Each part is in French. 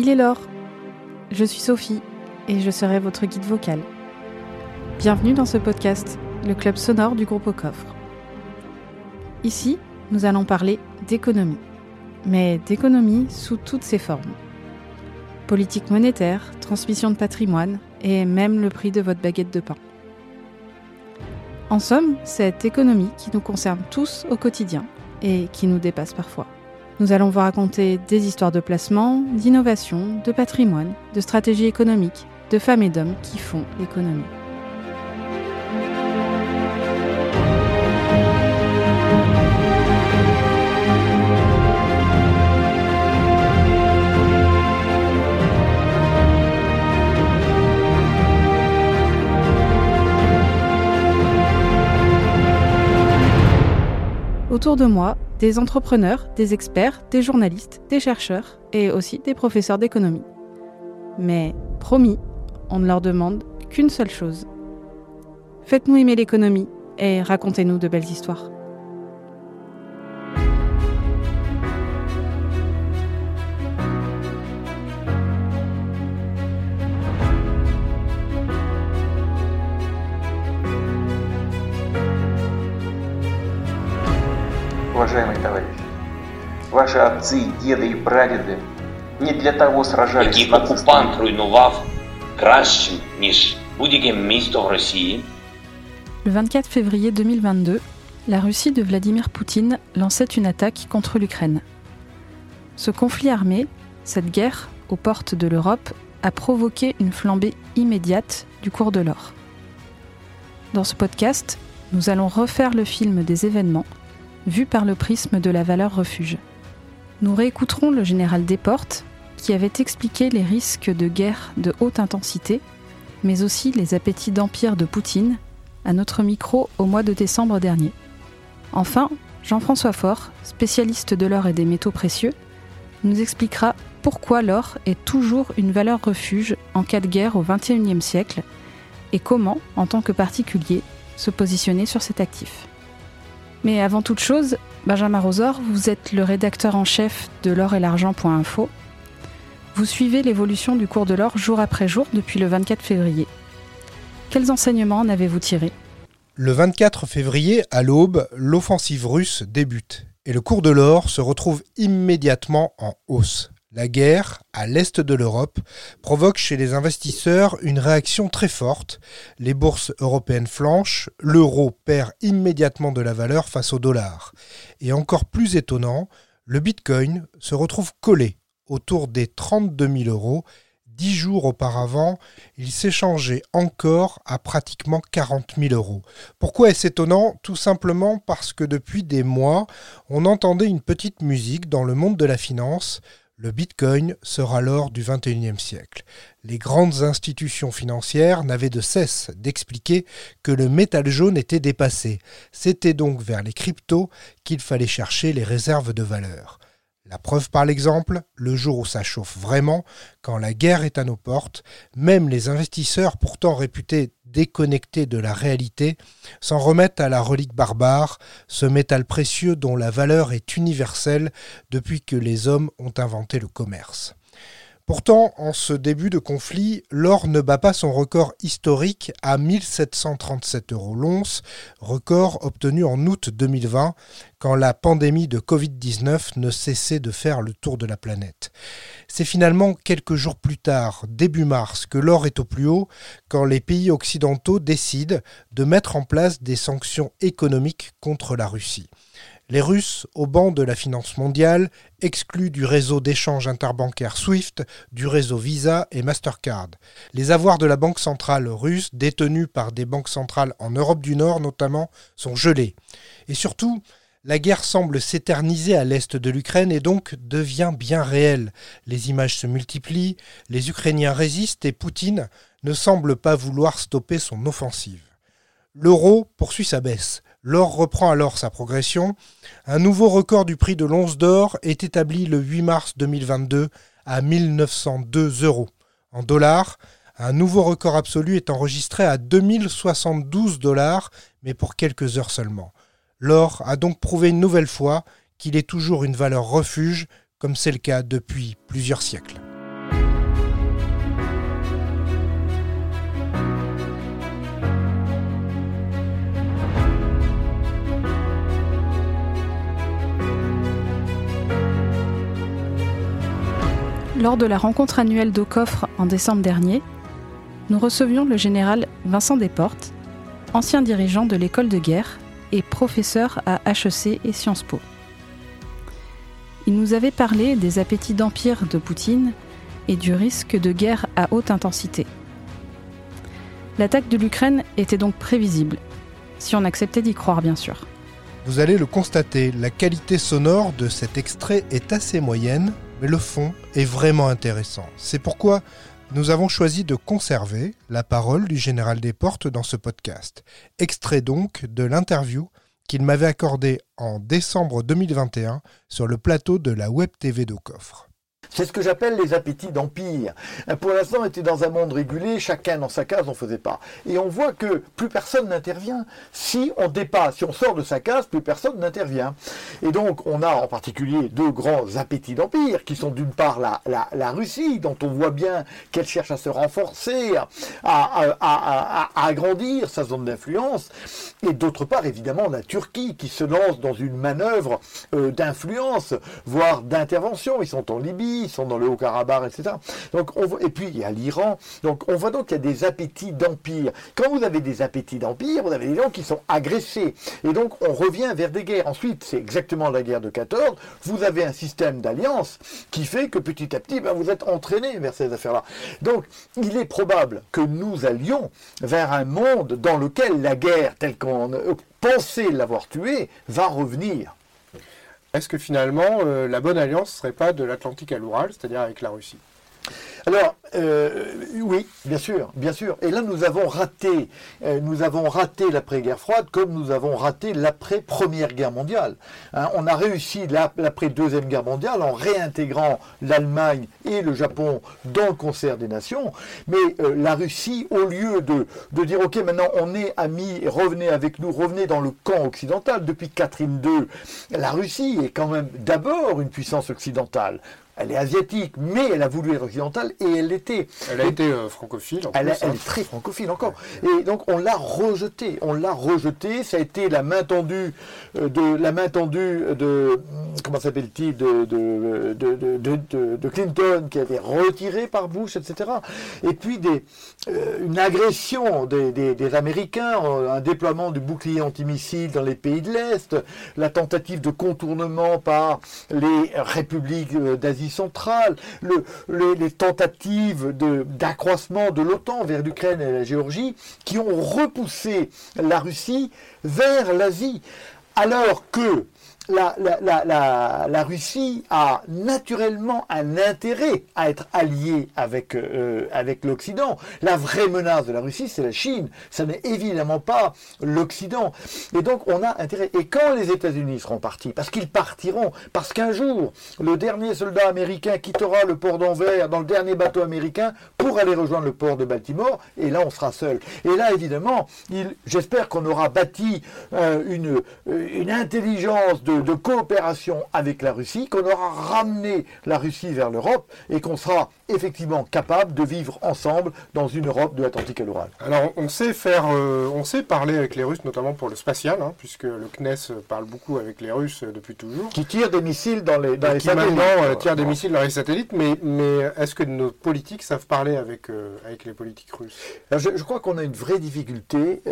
Il est l'or. Je suis Sophie et je serai votre guide vocal. Bienvenue dans ce podcast, le club sonore du groupe au coffre. Ici, nous allons parler d'économie, mais d'économie sous toutes ses formes. Politique monétaire, transmission de patrimoine et même le prix de votre baguette de pain. En somme, cette économie qui nous concerne tous au quotidien et qui nous dépasse parfois. Nous allons vous raconter des histoires de placement, d'innovation, de patrimoine, de stratégie économique, de femmes et d'hommes qui font l'économie. Autour de moi, des entrepreneurs, des experts, des journalistes, des chercheurs et aussi des professeurs d'économie. Mais promis, on ne leur demande qu'une seule chose. Faites-nous aimer l'économie et racontez-nous de belles histoires. уважаемые товарищи. Ваши отцы, деды и прадеды не для того сражались який окупант руйнував кращим, ніж будь-яке місто в Росії. Le 24 février 2022, la Russie de Vladimir Poutine lançait une attaque contre l'Ukraine. Ce conflit armé, cette guerre aux portes de l'Europe, a provoqué une flambée immédiate du cours de l'or. Dans ce podcast, nous allons refaire le film des événements vu par le prisme de la valeur refuge. Nous réécouterons le général Desportes, qui avait expliqué les risques de guerre de haute intensité, mais aussi les appétits d'empire de Poutine, à notre micro au mois de décembre dernier. Enfin, Jean-François Faure, spécialiste de l'or et des métaux précieux, nous expliquera pourquoi l'or est toujours une valeur refuge en cas de guerre au XXIe siècle et comment, en tant que particulier, se positionner sur cet actif. Mais avant toute chose, Benjamin Rosor, vous êtes le rédacteur en chef de l'or et l'argent.info. Vous suivez l'évolution du cours de l'or jour après jour depuis le 24 février. Quels enseignements en avez-vous tiré Le 24 février, à l'aube, l'offensive russe débute et le cours de l'or se retrouve immédiatement en hausse. La guerre, à l'est de l'Europe, provoque chez les investisseurs une réaction très forte. Les bourses européennes flanchent, l'euro perd immédiatement de la valeur face au dollar. Et encore plus étonnant, le bitcoin se retrouve collé autour des 32 000 euros. Dix jours auparavant, il s'échangeait encore à pratiquement 40 000 euros. Pourquoi est-ce étonnant? Tout simplement parce que depuis des mois, on entendait une petite musique dans le monde de la finance le Bitcoin sera l'or du XXIe siècle. Les grandes institutions financières n'avaient de cesse d'expliquer que le métal jaune était dépassé. C'était donc vers les cryptos qu'il fallait chercher les réserves de valeur. La preuve par l'exemple, le jour où ça chauffe vraiment, quand la guerre est à nos portes, même les investisseurs pourtant réputés déconnectés de la réalité s'en remettent à la relique barbare, ce métal précieux dont la valeur est universelle depuis que les hommes ont inventé le commerce. Pourtant, en ce début de conflit, l'or ne bat pas son record historique à 1737 euros l'once, record obtenu en août 2020, quand la pandémie de Covid-19 ne cessait de faire le tour de la planète. C'est finalement quelques jours plus tard, début mars, que l'or est au plus haut, quand les pays occidentaux décident de mettre en place des sanctions économiques contre la Russie. Les Russes, au banc de la finance mondiale, exclus du réseau d'échange interbancaire SWIFT, du réseau Visa et Mastercard. Les avoirs de la Banque centrale russe, détenus par des banques centrales en Europe du Nord notamment, sont gelés. Et surtout, la guerre semble s'éterniser à l'est de l'Ukraine et donc devient bien réelle. Les images se multiplient, les Ukrainiens résistent et Poutine ne semble pas vouloir stopper son offensive. L'euro poursuit sa baisse. L'or reprend alors sa progression. Un nouveau record du prix de l'once d'or est établi le 8 mars 2022 à 1902 euros. En dollars, un nouveau record absolu est enregistré à 2072 dollars, mais pour quelques heures seulement. L'or a donc prouvé une nouvelle fois qu'il est toujours une valeur refuge, comme c'est le cas depuis plusieurs siècles. Lors de la rencontre annuelle d'Aucoffre en décembre dernier, nous recevions le général Vincent Desportes, ancien dirigeant de l'école de guerre et professeur à HEC et Sciences Po. Il nous avait parlé des appétits d'empire de Poutine et du risque de guerre à haute intensité. L'attaque de l'Ukraine était donc prévisible, si on acceptait d'y croire bien sûr. Vous allez le constater, la qualité sonore de cet extrait est assez moyenne, mais le fond est vraiment intéressant. C'est pourquoi nous avons choisi de conserver la parole du général Desportes dans ce podcast. Extrait donc de l'interview qu'il m'avait accordée en décembre 2021 sur le plateau de la Web TV de Coffre. C'est ce que j'appelle les appétits d'empire. Pour l'instant, on était dans un monde régulé, chacun dans sa case, on ne faisait pas. Et on voit que plus personne n'intervient. Si on dépasse, si on sort de sa case, plus personne n'intervient. Et donc, on a en particulier deux grands appétits d'empire, qui sont d'une part la, Russie, dont on voit bien qu'elle cherche à se renforcer, à agrandir sa zone d'influence, et d'autre part, évidemment, la Turquie, qui se lance dans une manœuvre euh, d'influence, voire d'intervention. Ils sont en Libye, ils sont dans le Haut-Karabakh, etc. Et puis il y a l'Iran. Donc on voit donc qu'il y a des appétits d'empire. Quand vous avez des appétits d'empire, vous avez des gens qui sont agressés. Et donc on revient vers des guerres. Ensuite, c'est exactement la guerre de 14. Vous avez un système d'alliance qui fait que petit à petit, ben, vous êtes entraîné vers ces affaires-là. Donc il est probable que nous allions vers un monde dans lequel la guerre, telle qu'on pensait l'avoir tuée, va revenir. Est-ce que finalement, euh, la bonne alliance ne serait pas de l'Atlantique à l'Oural, c'est-à-dire avec la Russie? Alors, euh, oui, bien sûr, bien sûr. Et là, nous avons raté, euh, nous avons raté l'après-guerre froide comme nous avons raté l'après-première guerre mondiale. Hein, on a réussi l'après-deuxième guerre mondiale en réintégrant l'Allemagne et le Japon dans le concert des nations. Mais euh, la Russie, au lieu de, de dire, OK, maintenant on est amis, revenez avec nous, revenez dans le camp occidental. Depuis Catherine II, la Russie est quand même d'abord une puissance occidentale elle est asiatique, mais elle a voulu être occidentale et elle l'était. Elle a été euh, francophile. En elle, hein. elle est très francophile encore. Et donc on l'a rejetée. On l'a rejetée. Ça a été la main tendue euh, de la main tendue de comment s'appelle-t-il de de, de, de, Clinton qui a été retirée par Bush, etc. Et puis des, euh, une agression des, des, des, Américains, un déploiement du bouclier antimissile dans les pays de l'Est, la tentative de contournement par les républiques d'Asie centrale, les, tentatives d'accroissement de, l'OTAN vers l'Ukraine et la Géorgie, qui ont repoussé la Russie vers l'Asie. Alors que la, Russie a naturellement un intérêt à être alliée avec, euh, avec l'Occident. La vraie menace de la Russie, c'est la Chine. Ça n'est évidemment pas l'Occident. Et donc, on a intérêt. Et quand les États-Unis seront partis, parce qu'ils partiront, parce qu'un jour, le dernier soldat américain quittera le port d'Anvers dans le dernier bateau américain pour aller rejoindre le port de Baltimore, et là, on sera seul. Et là, évidemment, j'espère qu'on aura bâti euh, une, une intelligence de de coopération avec la Russie, qu'on aura ramené la Russie vers l'Europe et qu'on sera effectivement capable de vivre ensemble dans une Europe de l'Atlantique à l'Oural. Alors on sait faire, euh, on sait parler avec les Russes, notamment pour le spatial, hein, puisque le CNES parle beaucoup avec les Russes depuis toujours. Qui tirent des missiles dans les, dans les qui maintenant euh, tirent des missiles dans les satellites, mais, mais est-ce que nos politiques savent parler avec, euh, avec les politiques russes? Je, je, crois qu'on a une vraie difficulté,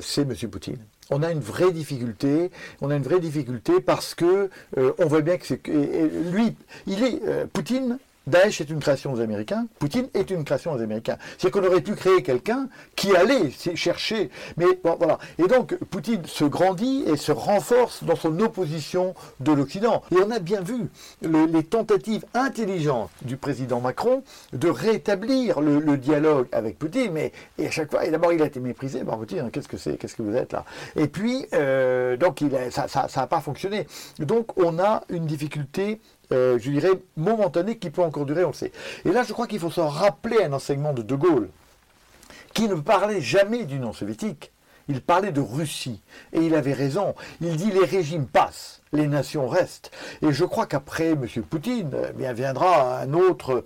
c'est M. Poutine on a une vraie difficulté. On a une vraie difficulté parce que euh, on voit bien que c'est lui, il est euh, Poutine Daesh est une création des Américains, Poutine est une création des Américains. C'est qu'on aurait pu créer quelqu'un qui allait chercher. Mais voilà. Et donc, Poutine se grandit et se renforce dans son opposition de l'Occident. Et on a bien vu les tentatives intelligentes du président Macron de rétablir le, dialogue avec Poutine. Mais et à chaque fois, et d'abord, il a été méprisé par Poutine. Qu'est-ce que c'est Qu'est-ce que vous êtes là? Et puis, euh, donc, il ça n'a pas fonctionné. Donc, on a une difficulté euh, je dirais, momentané qui peut encore durer, on le sait. Et là, je crois qu'il faut se rappeler un enseignement de De Gaulle, qui ne parlait jamais d'Union soviétique, il parlait de Russie. Et il avait raison. Il dit les régimes passent, les nations restent. Et je crois qu'après M. Poutine, eh bien viendra un autre,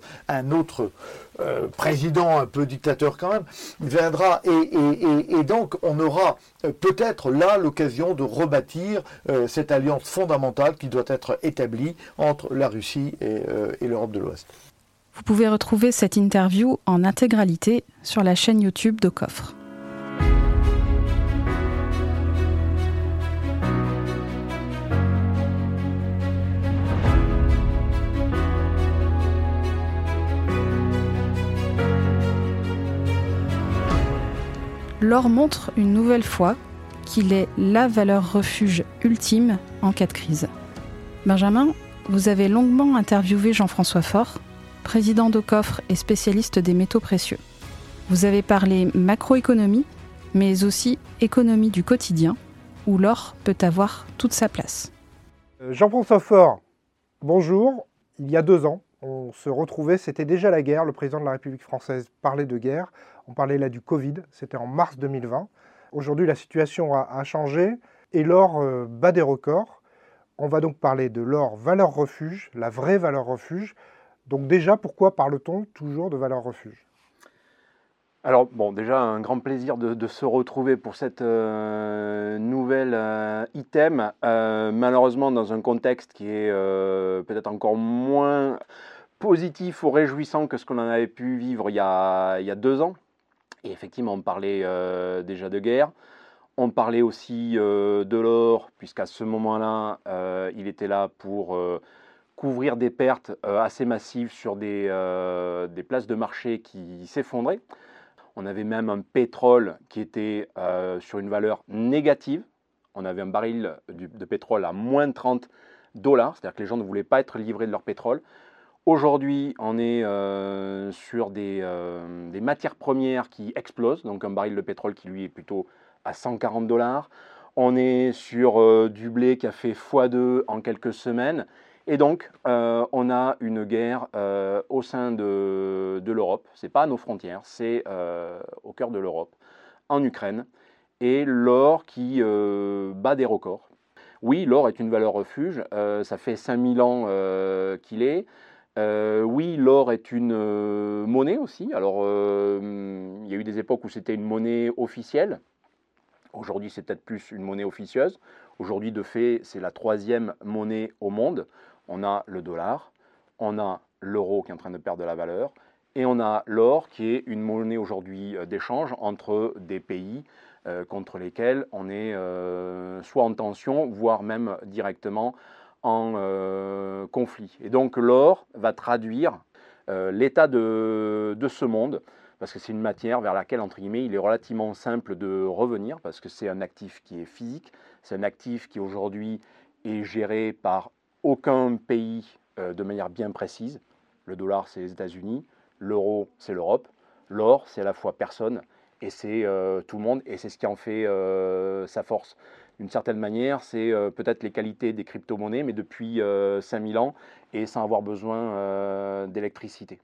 euh, président un peu dictateur quand même, viendra et, donc on aura euh, peut-être là l'occasion de rebâtir euh, cette alliance fondamentale qui doit être établie entre la Russie et l'Europe de l'Ouest. Vous pouvez retrouver cette interview en intégralité sur la chaîne YouTube de Coffre. L'or montre une nouvelle fois qu'il est la valeur refuge ultime en cas de crise. Benjamin, vous avez longuement interviewé Jean-François Faure, président de Coffre et spécialiste des métaux précieux. Vous avez parlé macroéconomie, mais aussi économie du quotidien, où l'or peut avoir toute sa place. Euh, Jean-François Faure, bonjour. Il y a deux ans, on se retrouvait, c'était déjà la guerre, le président de la République française parlait de guerre, on parlait là du Covid, c'était en mars 2020. Aujourd'hui, la situation a, changé et l'or euh, bat des records. On va donc parler de l'or valeur refuge, la vraie valeur refuge. Donc déjà, pourquoi parle-t-on toujours de valeur refuge? Alors bon, déjà un grand plaisir de, se retrouver pour cette euh, nouvelle euh, item. malheureusement dans un contexte qui est peut-être encore moins positif ou réjouissant que ce qu'on en avait pu vivre il y a deux ans. Et effectivement, on parlait euh, déjà de guerre. On parlait aussi euh, de l'or, puisqu'à ce moment-là, euh, il était là pour couvrir des pertes assez massives sur des, places de marché qui s'effondraient. On avait même un pétrole qui était sur une valeur négative. On avait un baril de pétrole à moins de 30 dollars, c'est-à-dire que les gens ne voulaient pas être livrés de leur pétrole. Aujourd'hui, on est euh, sur euh, des, matières premières qui explosent, donc un baril de pétrole qui lui est plutôt à 140 dollars. On est sur euh, du blé qui a fait x2 en quelques semaines. Et donc, on a une guerre au sein de, de l'Europe. Ce n'est pas à nos frontières, c'est au cœur de l'Europe, en Ukraine. Et l'or qui bat des records. Oui, l'or est une valeur refuge. ça fait 5000 ans qu'il est. Euh, oui, l'or est une euh, monnaie aussi. Alors, euh, il y a eu des époques où c'était une monnaie officielle. Aujourd'hui, c'est peut-être plus une monnaie officieuse. Aujourd'hui, de fait, c'est la troisième monnaie au monde. On a le dollar, on a l'euro qui est en train de perdre de la valeur, et on a l'or qui est une monnaie aujourd'hui d'échange entre des pays contre lesquels on est soit en tension, voire même directement en euh, conflit. Et donc l'or va traduire euh, l'état de, ce monde, parce que c'est une matière vers laquelle, entre guillemets, il est relativement simple de revenir, parce que c'est un actif qui est physique, c'est un actif qui aujourd'hui est géré par aucun pays euh, de manière bien précise. Le dollar, c'est les États-Unis, l'euro, c'est l'Europe, l'or, c'est à la fois personne et c'est tout le monde, et c'est ce qui en fait sa force d'une certaine manière, c'est euh, peut-être les qualités des crypto-monnaies, mais depuis 5000 euh, ans et sans avoir besoin euh, d'électricité.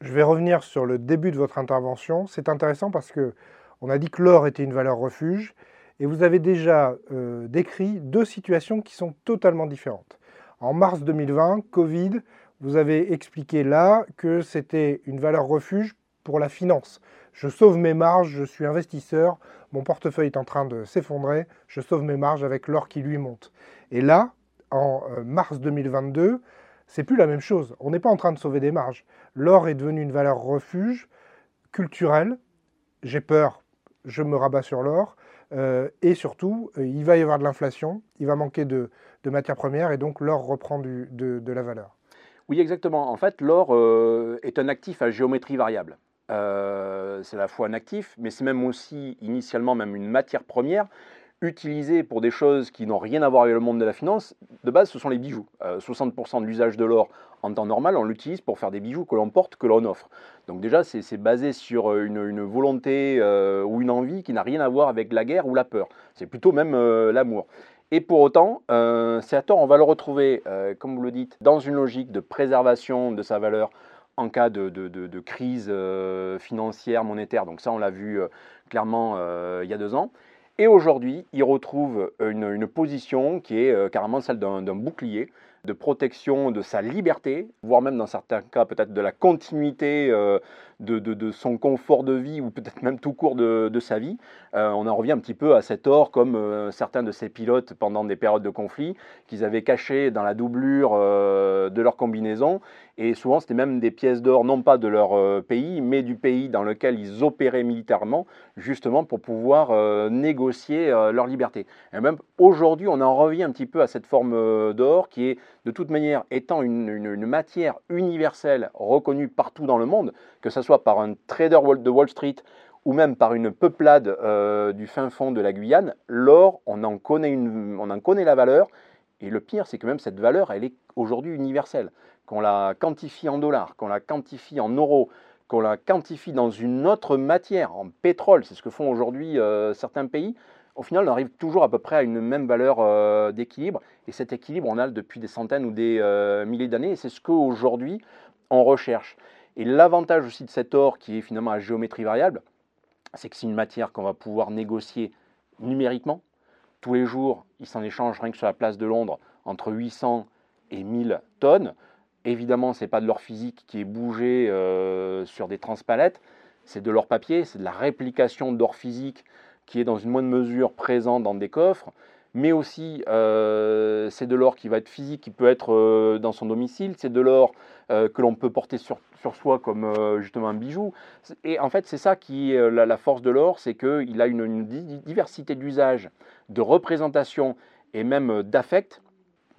Je vais revenir sur le début de votre intervention. C'est intéressant parce que on a dit que l'or était une valeur refuge et vous avez déjà décrit deux situations qui sont totalement différentes. En mars 2020, Covid, vous avez expliqué là que c'était une valeur refuge pour la finance. Je sauve mes marges, je suis investisseur, mon portefeuille est en train de s'effondrer, je sauve mes marges avec l'or qui lui monte. Et là, en euh, mars 2022, c'est plus la même chose. On n'est pas en train de sauver des marges. L'or est devenu une valeur refuge culturelle. J'ai peur, je me rabats sur l'or. Euh, et surtout, euh, il va y avoir de l'inflation, il va manquer de, matières premières et donc l'or reprend de, de, la valeur. Oui, exactement. En fait, l'or est un actif à géométrie variable. Euh, c'est à la fois un actif, mais c'est même aussi initialement même une matière première utilisée pour des choses qui n'ont rien à voir avec le monde de la finance. De base, ce sont les bijoux. 60% euh, de l'usage de l'or en temps normal, on l'utilise pour faire des bijoux que l'on porte, que l'on offre. Donc déjà, c'est basé sur euh, une, volonté ou une envie qui n'a rien à voir avec la guerre ou la peur. C'est plutôt même l'amour. Et pour autant, c'est à tort, on va le retrouver, comme vous le dites, dans une logique de préservation de sa valeur en cas de, crise euh, financière, monétaire. Donc ça, on l'a vu euh, clairement euh, il y a deux ans. Et aujourd'hui, il retrouve une, position qui est carrément celle d'un bouclier de protection de sa liberté, voire même dans certains cas peut-être de la continuité de, de- son confort de vie ou peut-être même tout court de, de sa vie. Euh, on en revient un petit peu à cet or comme euh, certains de ces pilotes pendant des périodes de conflit qu'ils avaient caché dans la doublure euh, de leur combinaison. Et souvent, c'était même des pièces d'or, non pas de leur pays, mais du pays dans lequel ils opéraient militairement, justement pour pouvoir négocier leur liberté. Et même aujourd'hui, on en revient un petit peu à cette forme d'or qui est, de toute manière, étant une, une- une matière universelle reconnue partout dans le monde, que ce soit par un trader de Wall Street ou même par une peuplade euh, du fin fond de la Guyane, l'or, on en connaît, la valeur. Et le pire, c'est que même cette valeur, elle est aujourd'hui universelle. Qu'on la quantifie en dollars, qu'on la quantifie en euros, qu'on la quantifie dans une autre matière, en pétrole, c'est ce que font aujourd'hui euh, certains pays, au final, on arrive toujours à peu près à une même valeur euh, d'équilibre. Et cet équilibre, on a depuis des centaines ou des milliers d'années. Et c'est ce qu'aujourd'hui, on recherche. Et l'avantage aussi de cet or, qui est finalement à géométrie variable, c'est que c'est une matière qu'on va pouvoir négocier numériquement. Tous les jours, il s'en échange rien que sur la place de Londres entre 800 et 1000 tonnes. Évidemment, ce n'est pas de l'or physique qui est bougé euh, sur des transpalettes, c'est de l'or papier, c'est de la réplication d'or physique qui est dans une moindre mesure présent dans des coffres, mais aussi euh, c'est de l'or qui va être physique, qui peut être euh, dans son domicile, c'est de l'or euh, que l'on peut porter sur, sur soi comme justement un bijou. Et en fait, c'est ça qui est la, force de l'or, c'est qu'il a une, une di- diversité d'usages, de représentation et même euh, d'affect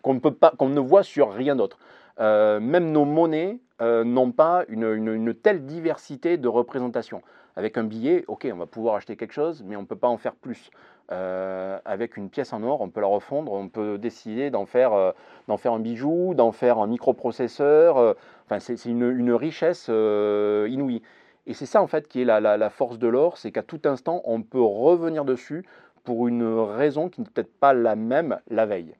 qu'on ne, ne voit sur rien d'autre. Même nos monnaies n'ont pas une, une- une telle diversité de représentation. Avec un billet, ok, on va pouvoir acheter quelque chose, mais on ne peut pas en faire plus. Euh, avec une pièce en or, on peut la refondre, on peut décider d'en faire, euh, un bijou, d'en faire un microprocesseur. euh, enfin, c'est une, richesse inouïe. Et c'est ça en fait qui est la, la- la force de l'or, c'est qu'à tout instant, on peut revenir dessus pour une raison qui n'est peut-être pas la même la veille.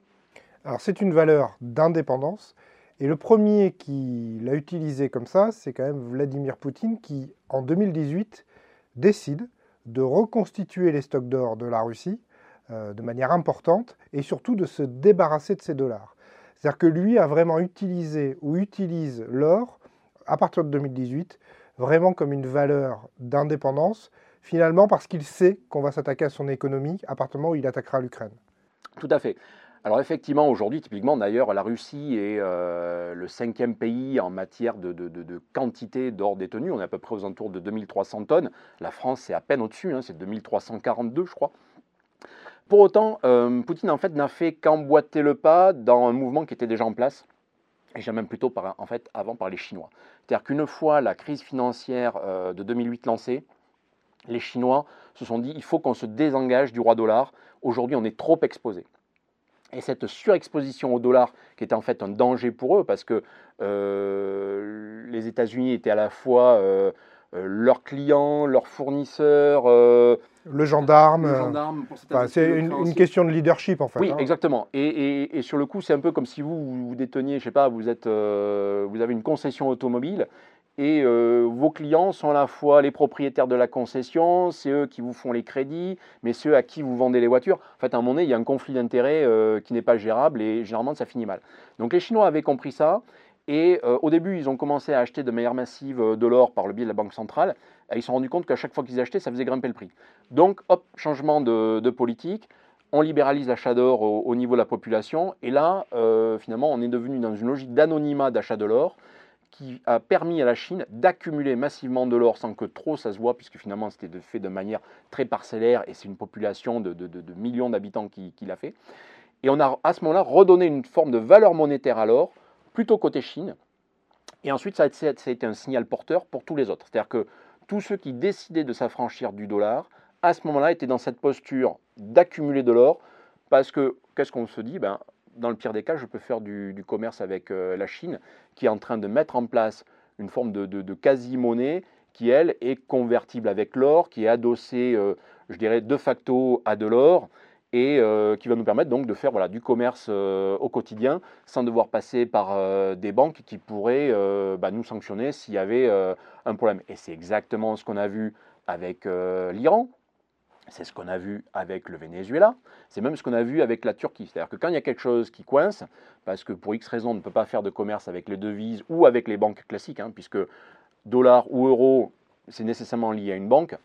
Alors c'est une valeur d'indépendance. Et le premier qui l'a utilisé comme ça, c'est quand même Vladimir Poutine qui, en 2018, décide de reconstituer les stocks d'or de la Russie euh, de manière importante et surtout de se débarrasser de ces dollars. C'est-à-dire que lui a vraiment utilisé ou utilise l'or à partir de 2018 vraiment comme une valeur d'indépendance, finalement parce qu'il sait qu'on va s'attaquer à son économie à partir du moment où il attaquera l'Ukraine. Tout à fait. Alors effectivement, aujourd'hui, typiquement, d'ailleurs, la Russie est euh, le cinquième pays en matière de, quantité d'or détenu. On est à peu près aux alentours de 2300 tonnes. La France, c'est à peine au-dessus, hein, c'est 2342, je crois. Pour autant, euh, Poutine, en fait, n'a fait qu'emboîter le pas dans un mouvement qui était déjà en place, et j'ai même plutôt, en fait, avant par les Chinois. C'est-à-dire qu'une fois la crise financière euh, de 2008 lancée, les Chinois se sont dit, il faut qu'on se désengage du roi dollar. Aujourd'hui, on est trop exposé. Et cette surexposition au dollar, qui était en fait un danger pour eux, parce que euh, les États-Unis étaient à la fois euh, euh, leurs clients, leurs fournisseurs, euh, Le gendarme. le gendarme c'est une, question de leadership en fait. Oui, hein. exactement. Et, et- et sur le coup, c'est un peu comme si vous, vous, vous déteniez, je sais pas, vous, êtes, euh, vous avez une concession automobile et euh, vos clients sont à la fois les propriétaires de la concession, c'est eux qui vous font les crédits, mais c'est eux à qui vous vendez les voitures. En fait, à un moment donné, il y a un conflit d'intérêts euh, qui n'est pas gérable et généralement, ça finit mal. Donc les Chinois avaient compris ça. Et euh, au début, ils ont commencé à acheter de manière massive de l'or par le biais de la Banque centrale. Et ils se sont rendus compte qu'à chaque fois qu'ils achetaient, ça faisait grimper le prix. Donc, hop, changement de, politique on libéralise l'achat d'or au, au niveau de la population. Et là, finalement, on est devenu dans une logique d'anonymat d'achat de l'or qui a permis à la Chine d'accumuler massivement de l'or sans que trop ça se voit, puisque finalement c'était fait de manière très parcellaire et c'est une population de, millions d'habitants qui, l'a fait. Et on a à ce moment-là redonné une forme de valeur monétaire à l'or, plutôt côté Chine. Et ensuite, ça a, été- ça a été un signal porteur pour tous les autres. C'est-à-dire que tous ceux qui décidaient de s'affranchir du dollar, à ce moment-là, étaient dans cette posture d'accumuler de l'or, parce que qu'est-ce qu'on se dit? Ben, Dans le pire des cas, je peux faire du, commerce avec euh, la Chine, qui est en train de mettre en place une forme de, quasi-monnaie qui, elle, est convertible avec l'or, qui est adossée, euh, je dirais, de facto à de l'or, et euh, qui va nous permettre donc de faire voilà, du commerce au quotidien sans devoir passer par des banques qui pourraient bah, nous sanctionner s'il y avait un problème. Et c'est exactement ce qu'on a vu avec l'Iran, c'est ce qu'on a vu avec le Venezuela, c'est même ce qu'on a vu avec la Turquie. C'est-à-dire que quand il y a quelque chose qui coince, parce que pour X raisons on ne peut pas faire de commerce avec les devises ou avec les banques classiques, hein, puisque dollar ou euro, c'est nécessairement lié à une banque.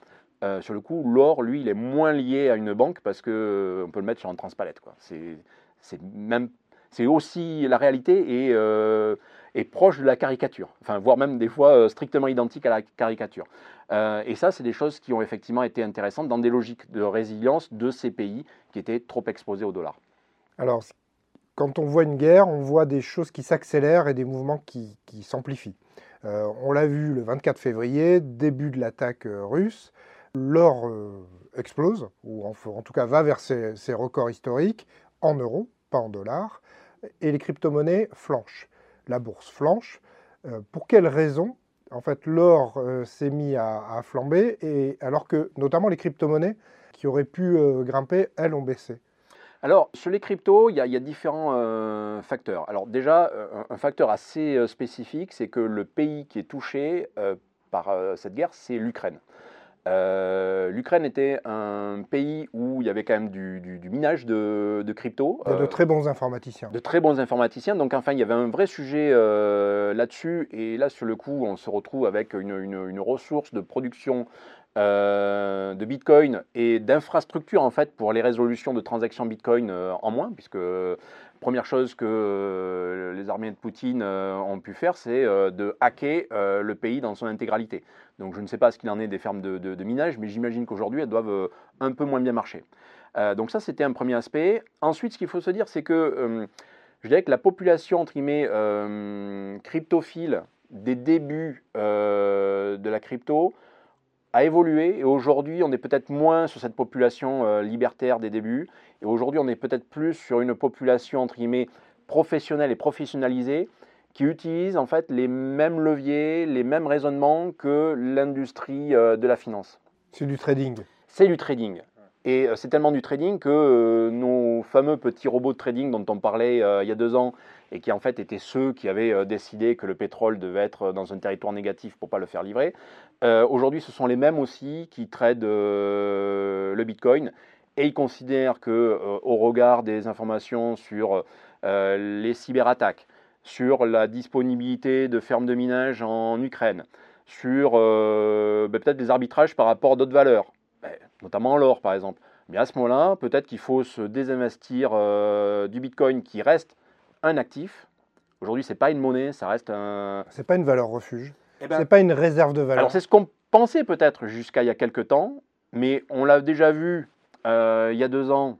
Euh, sur le coup, l'or, lui, il est moins lié à une banque parce que euh, peut le mettre sur un transpalette. C'est aussi la réalité et euh, est proche de la caricature, enfin, voire même des fois euh, strictement identique à la caricature. Euh, et ça, c'est des choses qui ont effectivement été intéressantes dans des logiques de résilience de ces pays qui étaient trop exposés au dollar. Alors, quand on voit une guerre, on voit des choses qui s'accélèrent et des mouvements qui, qui s'amplifient. Euh, on l'a vu le 24 février, début de l'attaque russe. L'or explose, ou en, en tout cas va vers ses, ses records historiques, en euros, pas en dollars, et les crypto-monnaies flanchent. La bourse flanche. Euh, pour quelles raisons En fait, l'or euh, s'est mis à, flamber, et, alors que notamment les crypto-monnaies qui auraient pu euh, grimper, elles ont baissé? Alors, sur les cryptos, il y, a- différents facteurs. Alors, déjà, un, facteur assez spécifique, c'est que le pays qui est touché par cette guerre, c'est l'Ukraine. Euh, L'Ukraine était un pays où il y avait quand même du, du- du minage de, de crypto. Il y a de euh, très bons informaticiens. de très bons informaticiens. Donc, enfin, il y avait un vrai sujet euh, là-dessus. Et là, sur le coup, on se retrouve avec une, une- une ressource de production euh, de Bitcoin et d'infrastructure, en fait, pour les résolutions de transactions Bitcoin en moins, puisque première chose que euh, les armées de Poutine euh, ont pu faire, c'est euh, de hacker le pays dans son intégralité. Donc, je ne sais pas ce qu'il en est des fermes de, minage, mais j'imagine qu'aujourd'hui, elles doivent un peu moins bien marcher. Donc ça, c'était un premier aspect. Ensuite, ce qu'il faut se dire, c'est que je dirais que la population, entre guillemets, cryptophile des débuts de la crypto a évolué et aujourd'hui, on est peut-être moins sur cette population euh, libertaire des débuts et aujourd'hui, on est peut-être plus sur une population, entre guillemets, professionnelle et professionnalisée qui utilise en fait les mêmes leviers, les mêmes raisonnements que l'industrie euh, de la finance C'est du trading. c'est du trading. Et euh, c'est tellement du trading que nos fameux petits robots de trading dont on parlait il y a deux ans et qui en fait étaient ceux qui avaient euh, décidé que le pétrole devait être dans un territoire négatif pour pas le faire livrer, euh, aujourd'hui ce sont les mêmes aussi qui tradent euh, le Bitcoin et ils considèrent que euh, au regard des informations sur euh, les cyberattaques, sur la disponibilité de fermes de minage en Ukraine, sur euh, ben, peut-être des arbitrages par rapport à d'autres valeurs, ben, notamment l'or par exemple. Mais à ce moment-là, peut-être qu'il faut se désinvestir euh, du Bitcoin qui reste un actif. Aujourd'hui, c'est pas une monnaie, ça reste un. C'est pas une valeur refuge. Eh ben, C'est pas une réserve de valeur. alors c'est ce qu'on pensait peut-être jusqu'à il y a quelques temps, mais on l'a déjà vu euh, il y a deux ans,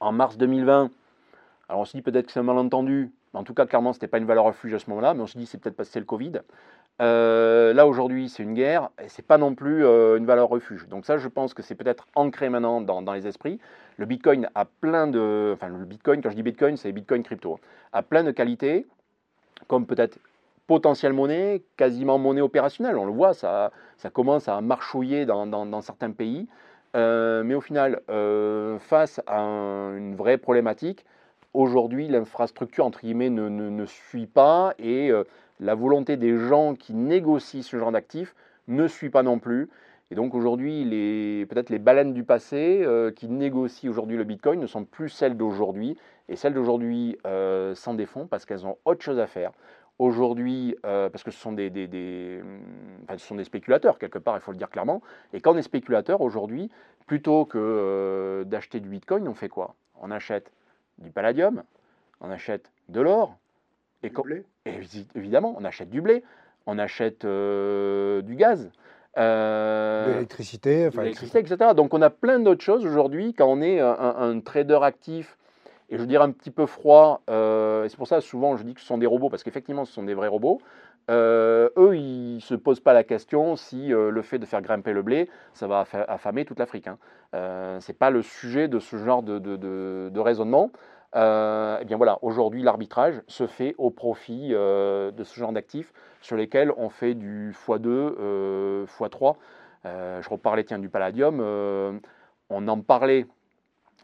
en mars 2020. Alors on se dit peut-être que c'est un malentendu, mais en tout cas clairement c'était pas une valeur refuge à ce moment-là, mais on se dit c'est peut-être parce que c'est le Covid. Euh, là aujourd'hui c'est une guerre et c'est pas non plus euh, une valeur refuge. Donc ça je pense que c'est peut-être ancré maintenant dans, les esprits. Le Bitcoin a plein de, enfin le Bitcoin quand je dis Bitcoin c'est Bitcoin crypto, a plein de qualités comme peut-être potentielle monnaie, quasiment monnaie opérationnelle. On le voit, ça, commence à marchouiller dans, certains pays. Euh, mais au final, face à un- une vraie problématique, aujourd'hui, l'infrastructure, entre guillemets, ne, ne- ne suit pas et la volonté des gens qui négocient ce genre d'actifs ne suit pas non plus. Et donc aujourd'hui, les- peut-être les baleines du passé euh, qui négocient aujourd'hui le Bitcoin ne sont plus celles d'aujourd'hui. Et celles d'aujourd'hui euh, s'en défont parce qu'elles ont autre chose à faire. Aujourd'hui, euh, parce que ce sont des, enfin, ce sont des spéculateurs, quelque part, il faut le dire clairement. Et quand on est spéculateur, aujourd'hui, plutôt que d'acheter du Bitcoin, on fait quoi? On achète du palladium, on achète de l'or, et, quand- évidemment, on achète du blé, on achète euh, du gaz. euh, de l'électricité. Enfin, etc. Donc on a plein d'autres choses aujourd'hui quand on est un, un- trader actif et je dirais un petit peu froid. euh, et c'est pour ça souvent je dis que ce sont des robots parce qu'effectivement ce sont des vrais robots. euh, eux ils se posent pas la question si euh, le fait de faire grimper le blé ça va affa- affamer toute l'Afrique. Hein. Euh, c'est pas le sujet de ce genre de, de- de- de raisonnement. Euh, eh bien voilà, aujourd'hui l'arbitrage se fait au profit euh, de ce genre d'actifs sur lesquels on fait du x2, euh, x3. Euh, je reparlais tiens, du palladium. on en parlait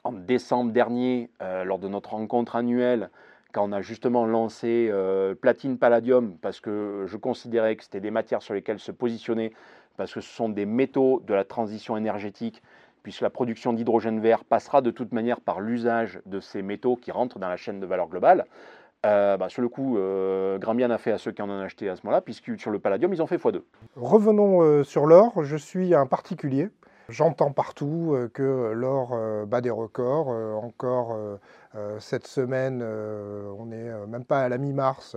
en décembre dernier lors de notre rencontre annuelle quand on a justement lancé Platine Palladium parce que je considérais que c'était des matières sur lesquelles se positionner parce que ce sont des métaux de la transition énergétique puisque la production d'hydrogène vert passera de toute manière par l'usage de ces métaux qui rentrent dans la chaîne de valeur globale. Euh, bah, sur le coup, euh, grand bien a fait à ceux qui en ont acheté à ce moment-là, puisque sur le palladium, ils ont fait x2. Revenons euh, sur l'or. Je suis un particulier. J'entends partout euh, que l'or bat des records. Encore cette semaine, on n'est même pas à la mi-mars.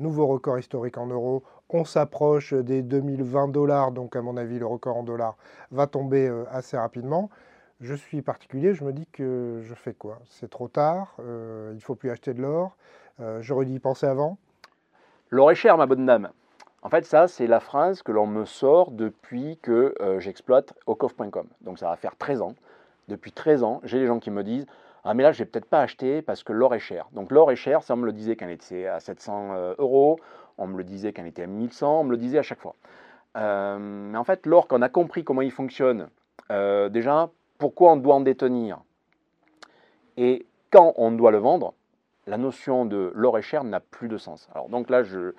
nouveau record historique en euros. On s'approche des 2020 dollars, donc à mon avis, le record en dollars va tomber euh, assez rapidement. Je suis particulier, je me dis que je fais quoi? C'est trop tard, euh, il ne faut plus acheter de l'or. Euh, J'aurais dû y penser avant. L'or est cher, ma bonne dame. En fait, ça, c'est la phrase que l'on me sort depuis que j'exploite ocoff.com. Donc, ça va faire 13 ans. Depuis 13 ans, j'ai des gens qui me disent Ah, mais là, je vais peut-être pas acheter parce que l'or est cher. Donc, l'or est cher, ça, on me le disait quand elle était à 700 euh, euros, on me le disait quand elle était à 1100, on me le disait à chaque fois. Euh, mais en fait, l'or, quand on a compris comment il fonctionne, euh, déjà, pourquoi on doit en détenir? Et quand on doit le vendre, la notion de l'or est cher n'a plus de sens. Alors donc là, je,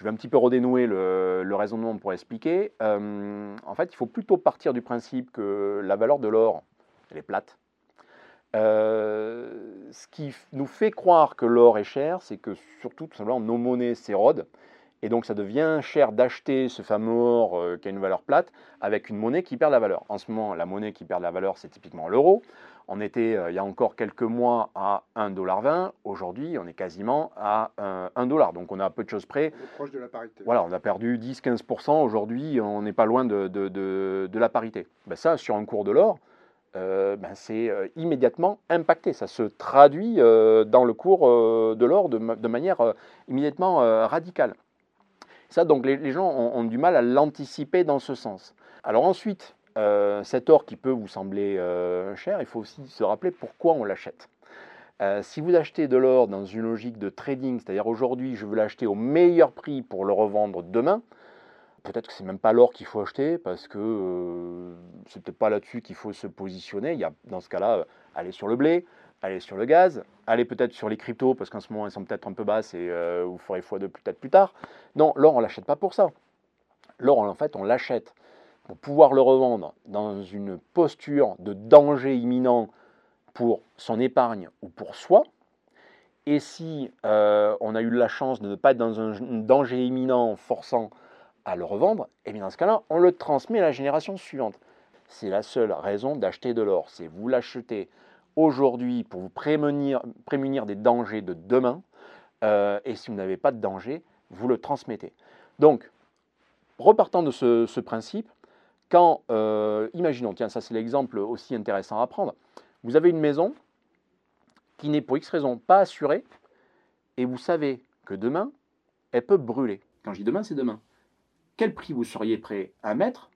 vais un petit peu redénouer le, le raisonnement pour expliquer. Euh, en fait, il faut plutôt partir du principe que la valeur de l'or, elle est plate. Euh, ce qui nous fait croire que l'or est cher, c'est que surtout, tout simplement, nos monnaies s'érodent. Et donc, ça devient cher d'acheter ce fameux or euh, qui a une valeur plate avec une monnaie qui perd la valeur. En ce moment, la monnaie qui perd la valeur, c'est typiquement l'euro. On était, euh, il y a encore quelques mois, à 1,20$. Aujourd'hui, on est quasiment à euh, 1$. Donc, on à peu de choses près. proche de la parité. Voilà, on a perdu 10-15%. Aujourd'hui, on n'est pas loin de, de- de- de la parité. Ben ça, sur un cours de l'or, euh, ben c'est euh, immédiatement impacté. Ça se traduit euh, dans le cours de l'or de, ma- de manière immédiatement radicale. Ça, donc, les, gens ont, ont du mal à l'anticiper dans ce sens. Alors ensuite, cet or qui peut vous sembler cher, il faut aussi se rappeler pourquoi on l'achète. Si vous achetez de l'or dans une logique de trading, c'est-à-dire aujourd'hui je veux l'acheter au meilleur prix pour le revendre demain, peut-être que c'est même pas l'or qu'il faut acheter parce que euh, c'est peut-être pas là-dessus qu'il faut se positionner. Il y a dans ce cas-là, euh, aller sur le blé, aller sur le gaz, aller peut-être sur les cryptos parce qu'en ce moment elles sont peut-être un peu basses et vous ferez fois de peut-être plus tard. Non, l'or on l'achète pas pour ça. L'or en fait on l'achète pour pouvoir le revendre dans une posture de danger imminent pour son épargne ou pour soi. Et si on a eu la chance de ne pas être dans un danger imminent forçant à le revendre, et bien dans ce cas-là, on le transmet à la génération suivante. C'est la seule raison d'acheter de l'or. C'est vous l'achetez aujourd'hui pour vous prémunir, des dangers de demain. euh, et si vous n'avez pas de danger, vous le transmettez. Donc, repartant de ce, ce principe, quand, euh, imaginons, tiens, ça c'est l'exemple aussi intéressant à prendre, vous avez une maison qui n'est pour X raison pas assurée, et vous savez que demain, elle peut brûler. Quand je dis demain, c'est demain. Quel prix vous seriez prêt à mettre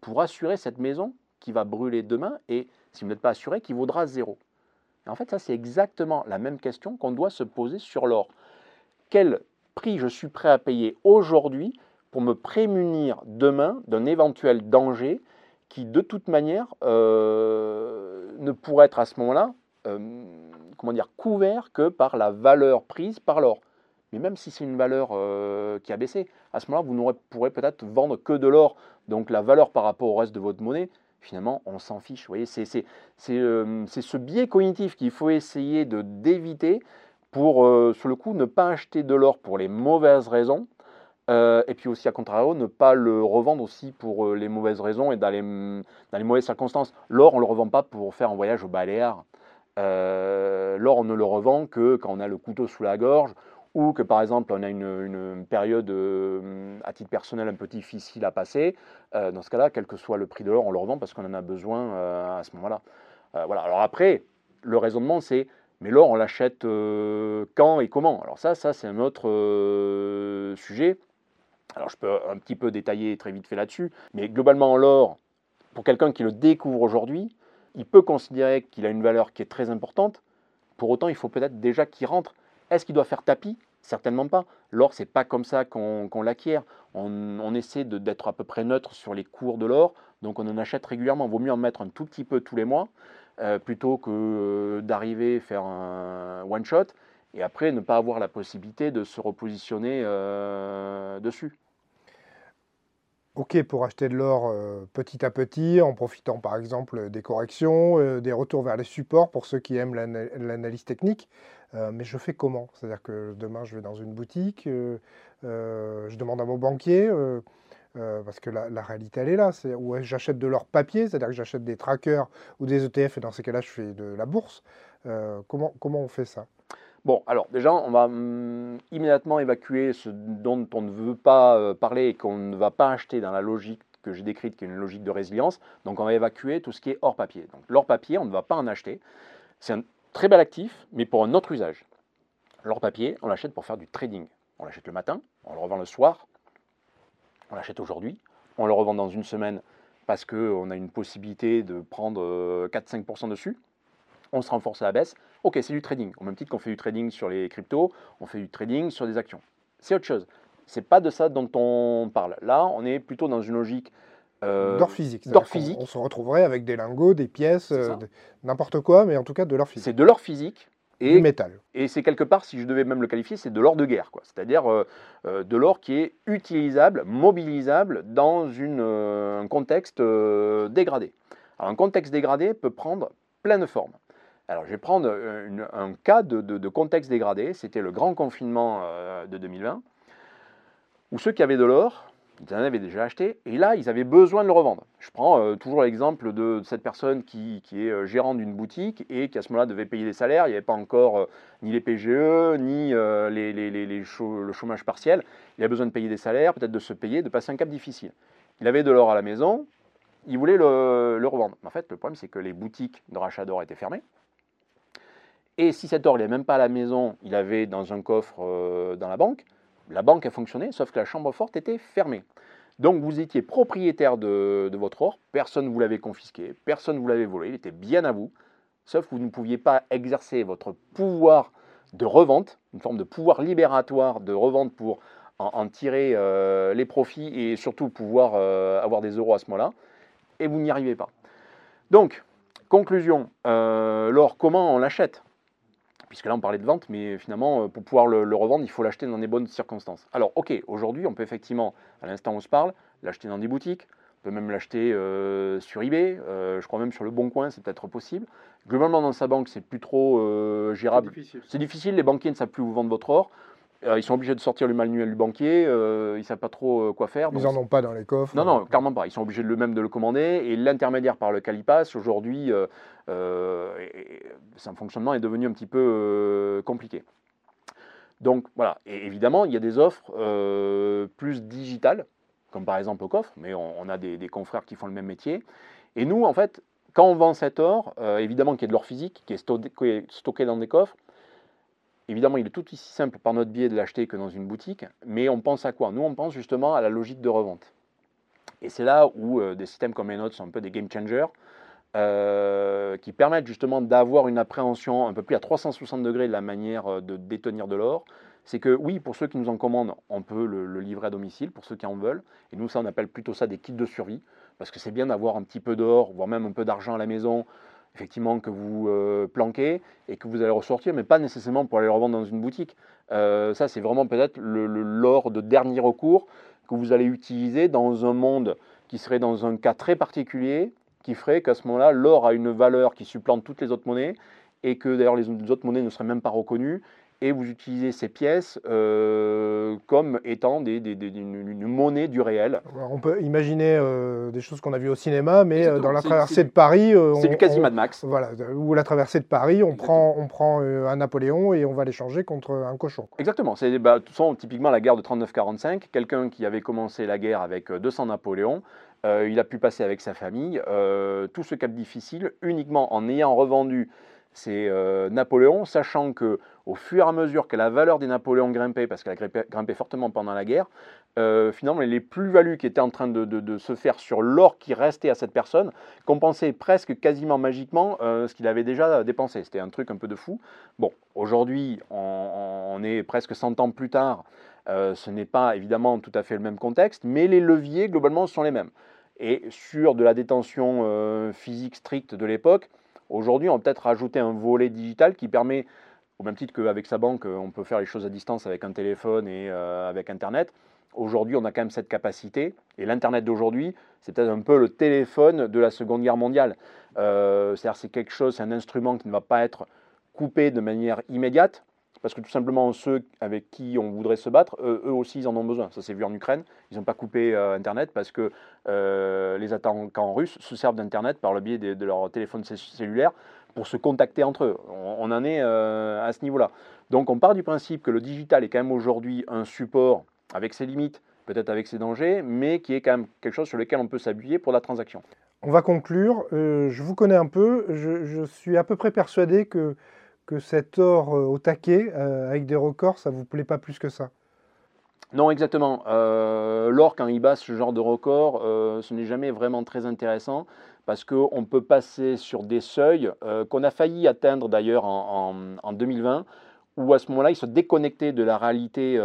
pour assurer cette maison qui va brûler demain et, si vous n'êtes pas assuré, qui vaudra zéro? En fait, ça c'est exactement la même question qu'on doit se poser sur l'or. Quel prix je suis prêt à payer aujourd'hui pour me prémunir demain d'un éventuel danger qui, de toute manière, euh, ne pourrait être à ce moment-là, euh, comment dire, couvert que par la valeur prise par l'or? Mais même si c'est une valeur euh, qui a baissé, à ce moment-là, vous n'aurez- pourrez peut-être vendre que de l'or. Donc la valeur par rapport au reste de votre monnaie, finalement, on s'en fiche. Vous voyez, c'est euh, ce biais cognitif qu'il faut essayer d'éviter pour, euh, sur le coup, ne pas acheter de l'or pour les mauvaises raisons. Et puis aussi, à contrario, ne pas le revendre aussi pour les mauvaises raisons et dans les, dans les mauvaises circonstances. L'or, on ne le revend pas pour faire un voyage au Baléares. L'or, on ne le revend que quand on a le couteau sous la gorge ou que, par exemple, on a une, période, euh, à titre personnel, un peu difficile à passer. Euh, dans ce cas-là, quel que soit le prix de l'or, on le revend parce qu'on en a besoin euh, à ce moment-là. Voilà. Alors après, le raisonnement, c'est mais l'or, on l'achète quand et comment? Alors ça, ça c'est un autre sujet. Alors je peux un petit peu détailler très vite fait là-dessus, mais globalement l'or, pour quelqu'un qui le découvre aujourd'hui, il peut considérer qu'il a une valeur qui est très importante. Pour autant, il faut peut-être déjà qu'il rentre. Est-ce qu'il doit faire tapis? Certainement pas. L'or, c'est pas comme ça qu'on l'acquiert. On, essaie d'être à peu près neutre sur les cours de l'or, donc on en achète régulièrement. Vaut mieux en mettre un tout petit peu tous les mois, euh, plutôt que euh, d'arriver faire un one shot et après ne pas avoir la possibilité de se repositionner euh, dessus. OK pour acheter de l'or euh, petit à petit, en profitant par exemple des corrections, des retours vers les supports pour ceux qui aiment l'ana- l'analyse technique. Euh, mais je fais comment? C'est-à-dire que demain, je vais dans une boutique, euh, euh, je demande à mon banquier, parce que la, réalité, elle est là. C'est, ou j'achète de l'or papier, c'est-à-dire que j'achète des trackers ou des ETF, et dans ces cas-là, je fais de la bourse. Comment, comment on fait ça? Bon, alors déjà, on va hum, immédiatement évacuer ce dont on ne veut pas parler et qu'on ne va pas acheter dans la logique que j'ai décrite, qui est une logique de résilience. Donc on va évacuer tout ce qui est hors papier. Donc l'or papier, on ne va pas en acheter. Très bel actif, mais pour un autre usage. L'or papier, on l'achète pour faire du trading. On l'achète le matin, on le revend le soir, on l'achète aujourd'hui, on le revend dans une semaine parce qu'on a une possibilité de prendre euh, 4-5% dessus. On se renforce à la baisse. Ok, c'est du trading. Au même titre qu'on fait du trading sur les cryptos, on fait du trading sur des actions. C'est autre chose. C'est pas de ça dont on parle. Là, on est plutôt dans une logique euh, D'or physique. d'or physique. On, se retrouverait avec des lingots, des pièces, euh, n'importe quoi, mais en tout cas de l'or physique. C'est de l'or physique Du et, métal. et c'est quelque part, si je devais même le qualifier, c'est de l'or de guerre. C'est-à-dire euh, de l'or qui est utilisable, mobilisable dans une, un contexte dégradé. Alors, un contexte dégradé peut prendre plein de formes. Alors, je vais prendre une- un cas de, de- de contexte dégradé. C'était le grand confinement de 2020, où ceux qui avaient de l'or, ils en avaient déjà acheté, et là, ils avaient besoin de le revendre. Je prends euh, toujours l'exemple de cette personne qui, qui est euh, gérant d'une boutique et qui à ce moment-là devait payer des salaires. Il n'y avait pas encore euh, ni les PGE, ni euh, le chômage partiel. Il a besoin de payer des salaires, peut-être de se payer, de passer un cap difficile. Il avait de l'or à la maison, il voulait le, revendre. En fait, le problème, c'est que les boutiques de rachat d'or étaient fermées. Et si cet or, il n'est même pas à la maison, il avait dans un coffre dans la banque, la banque a fonctionné, sauf que la chambre forte était fermée. Donc vous étiez propriétaire de, votre or, personne ne vous l'avait confisqué, personne ne vous l'avait volé, il était bien à vous, sauf que vous ne pouviez pas exercer votre pouvoir de revente, une forme de pouvoir libératoire de revente pour en, en tirer euh, les profits et surtout pouvoir euh, avoir des euros à ce moment-là, et vous n'y arrivez pas. Donc, conclusion, euh, l'or, comment on l'achète? Puisque là, on parlait de vente, mais finalement, euh, pour pouvoir le, le revendre, il faut l'acheter dans des bonnes circonstances. Alors, ok, aujourd'hui, on peut effectivement, à l'instant où on se parle, l'acheter dans des boutiques, on peut même l'acheter euh, sur eBay, euh, je crois même sur le Bon Coin, c'est peut-être possible. Globalement, dans sa banque, c'est plus trop euh, gérable. C'est difficile, les banquiers ne savent plus où vendre votre or. Euh, ils sont obligés de sortir le manuel du banquier, euh, ils ne savent pas trop euh, quoi faire. Ils n'en ont pas dans les coffres. non, non, clairement pas. Ils sont obligés de eux-mêmes de le commander et l'intermédiaire par lequel ils passent, aujourd'hui, euh, euh, son fonctionnement est devenu un petit peu compliqué. Donc voilà, et évidemment, il y a des offres plus digitales, comme par exemple au coffre, mais on, on a des, des confrères qui font le même métier. Et nous, en fait, quand on vend cet or, évidemment qu'il y a de l'or physique qui est stocké dans des coffres. Évidemment, il est tout aussi simple par notre biais de l'acheter que dans une boutique, mais on pense à quoi? Nous, on pense justement à la logique de revente. Et c'est là où euh, des systèmes comme Enote sont un peu des game changers, euh, qui permettent justement d'avoir une appréhension un peu plus à 360 degrés de la manière euh, de détenir de l'or. C'est que oui, pour ceux qui nous en commandent, on peut le, le livrer à domicile, pour ceux qui en veulent. Et nous, ça, on appelle plutôt ça des kits de survie, parce que c'est bien d'avoir un petit peu d'or, voire même un peu d'argent à la maison, effectivement, que vous euh, planquez et que vous allez ressortir, mais pas nécessairement pour aller le revendre dans une boutique. Euh, ça, c'est vraiment peut-être l'or de dernier recours que vous allez utiliser dans un monde qui serait dans un cas très particulier, qui ferait qu'à ce moment-là, l'or a une valeur qui supplante toutes les autres monnaies et que d'ailleurs les autres monnaies ne seraient même pas reconnues. Et vous utilisez ces pièces euh, comme étant des, des- des- une, une monnaie du réel. Alors, on peut imaginer euh, des choses qu'on a vues au cinéma, mais euh, dans la traversée de Paris, C'est du quasi on- Mad Max. Voilà, ou la traversée de Paris, on prend, on prend un Napoléon et on va l'échanger contre un cochon. Exactement. C'est bah, typiquement la guerre de 39-45. Quelqu'un qui avait commencé la guerre avec euh, 200 Napoléons, il a pu passer avec sa famille tout ce cap difficile uniquement en ayant revendu ces euh, Napoléons, sachant que au fur et à mesure que la valeur des Napoléons grimpait, parce qu'elle a grimpé, grimpé fortement pendant la guerre, euh, finalement les plus-values qui étaient en train de, se faire sur l'or qui restait à cette personne compensaient presque quasiment magiquement euh, ce qu'il avait déjà dépensé. C'était un truc un peu de fou. Bon, aujourd'hui, on, on est presque 100 ans plus tard. Ce n'est pas évidemment tout à fait le même contexte, mais les leviers globalement sont les mêmes. Et sur de la détention physique stricte de l'époque, aujourd'hui, on peut-être rajouter un volet digital qui permet, au même titre qu'avec sa banque, euh, on peut faire les choses à distance avec un téléphone et euh, avec Internet, Aujourd'hui, on a quand même cette capacité. Et l'Internet d'aujourd'hui, c'est peut-être un peu le téléphone de la Seconde Guerre mondiale. Euh, c'est-à-dire c'est quelque chose, c'est un instrument qui ne va pas être coupé de manière immédiate, parce que tout simplement ceux avec qui on voudrait se battre, eux, aussi, ils en ont besoin. Ça s'est vu en Ukraine, ils n'ont pas coupé euh, Internet parce que euh, les attaquants russes se servent d'Internet par le biais de, leur téléphone cellulaire pour se contacter entre eux. On, en est euh, à ce niveau-là. Donc on part du principe que le digital est quand même aujourd'hui un support avec ses limites, peut-être avec ses dangers, mais qui est quand même quelque chose sur lequel on peut s'appuyer pour la transaction. On va conclure. je vous connais un peu. je suis à peu près persuadé que que cet or euh, au taquet, euh, avec des records, ça vous plaît pas plus que ça? Non, exactement. Euh, l'or, quand il bat ce genre de record, ce n'est jamais vraiment très intéressant parce qu'on peut passer sur des seuils qu'on a failli atteindre d'ailleurs en, 2020, où à ce moment-là, il se déconnectait de la réalité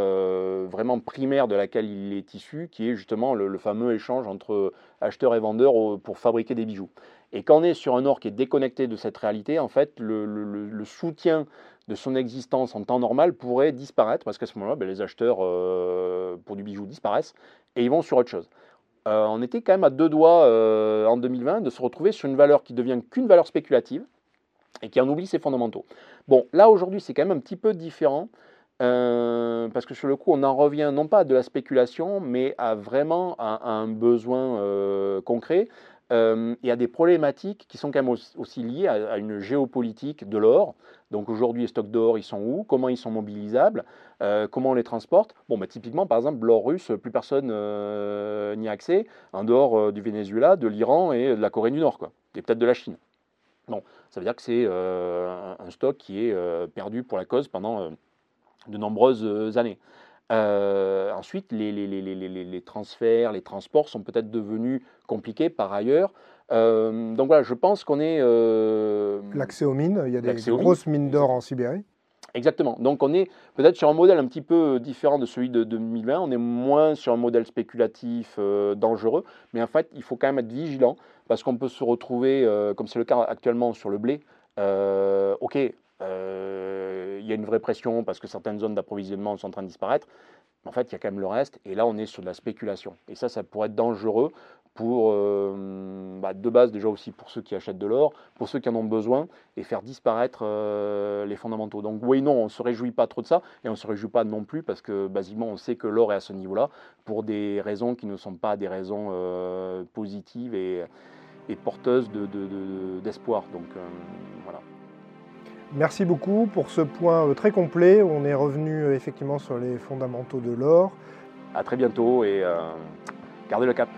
vraiment primaire de laquelle il est issu, qui est justement le, le fameux échange entre acheteurs et vendeurs pour fabriquer des bijoux. Et quand on est sur un or qui est déconnecté de cette réalité, en fait, le, soutien de son existence en temps normal pourrait disparaître, parce qu'à ce moment-là, ben, les acheteurs euh, pour du bijou disparaissent, et ils vont sur autre chose. Euh, on était quand même à deux doigts euh, en 2020 de se retrouver sur une valeur qui devient qu'une valeur spéculative, et qui en oublie ses fondamentaux. Bon, là aujourd'hui, c'est quand même un petit peu différent. parce que sur le coup, on en revient non pas à de la spéculation, mais à vraiment un besoin concret. Euh, y a des problématiques qui sont quand même aussi, liées à, une géopolitique de l'or. Donc aujourd'hui, les stocks d'or, ils sont où? Comment ils sont mobilisables? Euh, Comment on les transporte? Bon, bah, typiquement, par exemple, l'or russe, plus personne euh, n'y a accès, en dehors du Venezuela, de l'Iran et de la Corée du Nord, quoi, et peut-être de la Chine. Bon, ça veut dire que c'est un stock qui est perdu pour la cause pendant de nombreuses années. Euh, ensuite, les, transferts, les transports sont peut-être devenus compliqués par ailleurs. Euh, donc voilà, je pense qu'on est... Euh, l'accès aux mines, il y a des grosses mines d'or en Sibérie. Exactement. Donc on est peut-être sur un modèle un petit peu différent de celui de 2020. On est moins sur un modèle spéculatif dangereux, mais en fait, il faut quand même être vigilant parce qu'on peut se retrouver, comme c'est le cas actuellement sur le blé. ok, euh, il y a une vraie pression parce que certaines zones d'approvisionnement sont en train de disparaître. En fait, il y a quand même le reste. Et là, on est sur de la spéculation. Et ça, ça pourrait être dangereux pour, euh, bah, de base déjà aussi pour ceux qui achètent de l'or, pour ceux qui en ont besoin, et faire disparaître euh, les fondamentaux. Donc oui, non, on ne se réjouit pas trop de ça, et on ne se réjouit pas non plus parce que basiquement, on sait que l'or est à ce niveau-là pour des raisons qui ne sont pas des raisons positives et, porteuses d'espoir. De, Donc voilà. Merci beaucoup pour ce point euh, très complet. On est revenu euh, effectivement sur les fondamentaux de l'or. À très bientôt et euh, gardez le cap.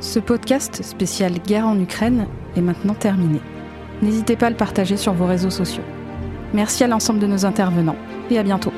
Ce podcast spécial guerre en Ukraine est maintenant terminé. N'hésitez pas à le partager sur vos réseaux sociaux. Merci à l'ensemble de nos intervenants et à bientôt.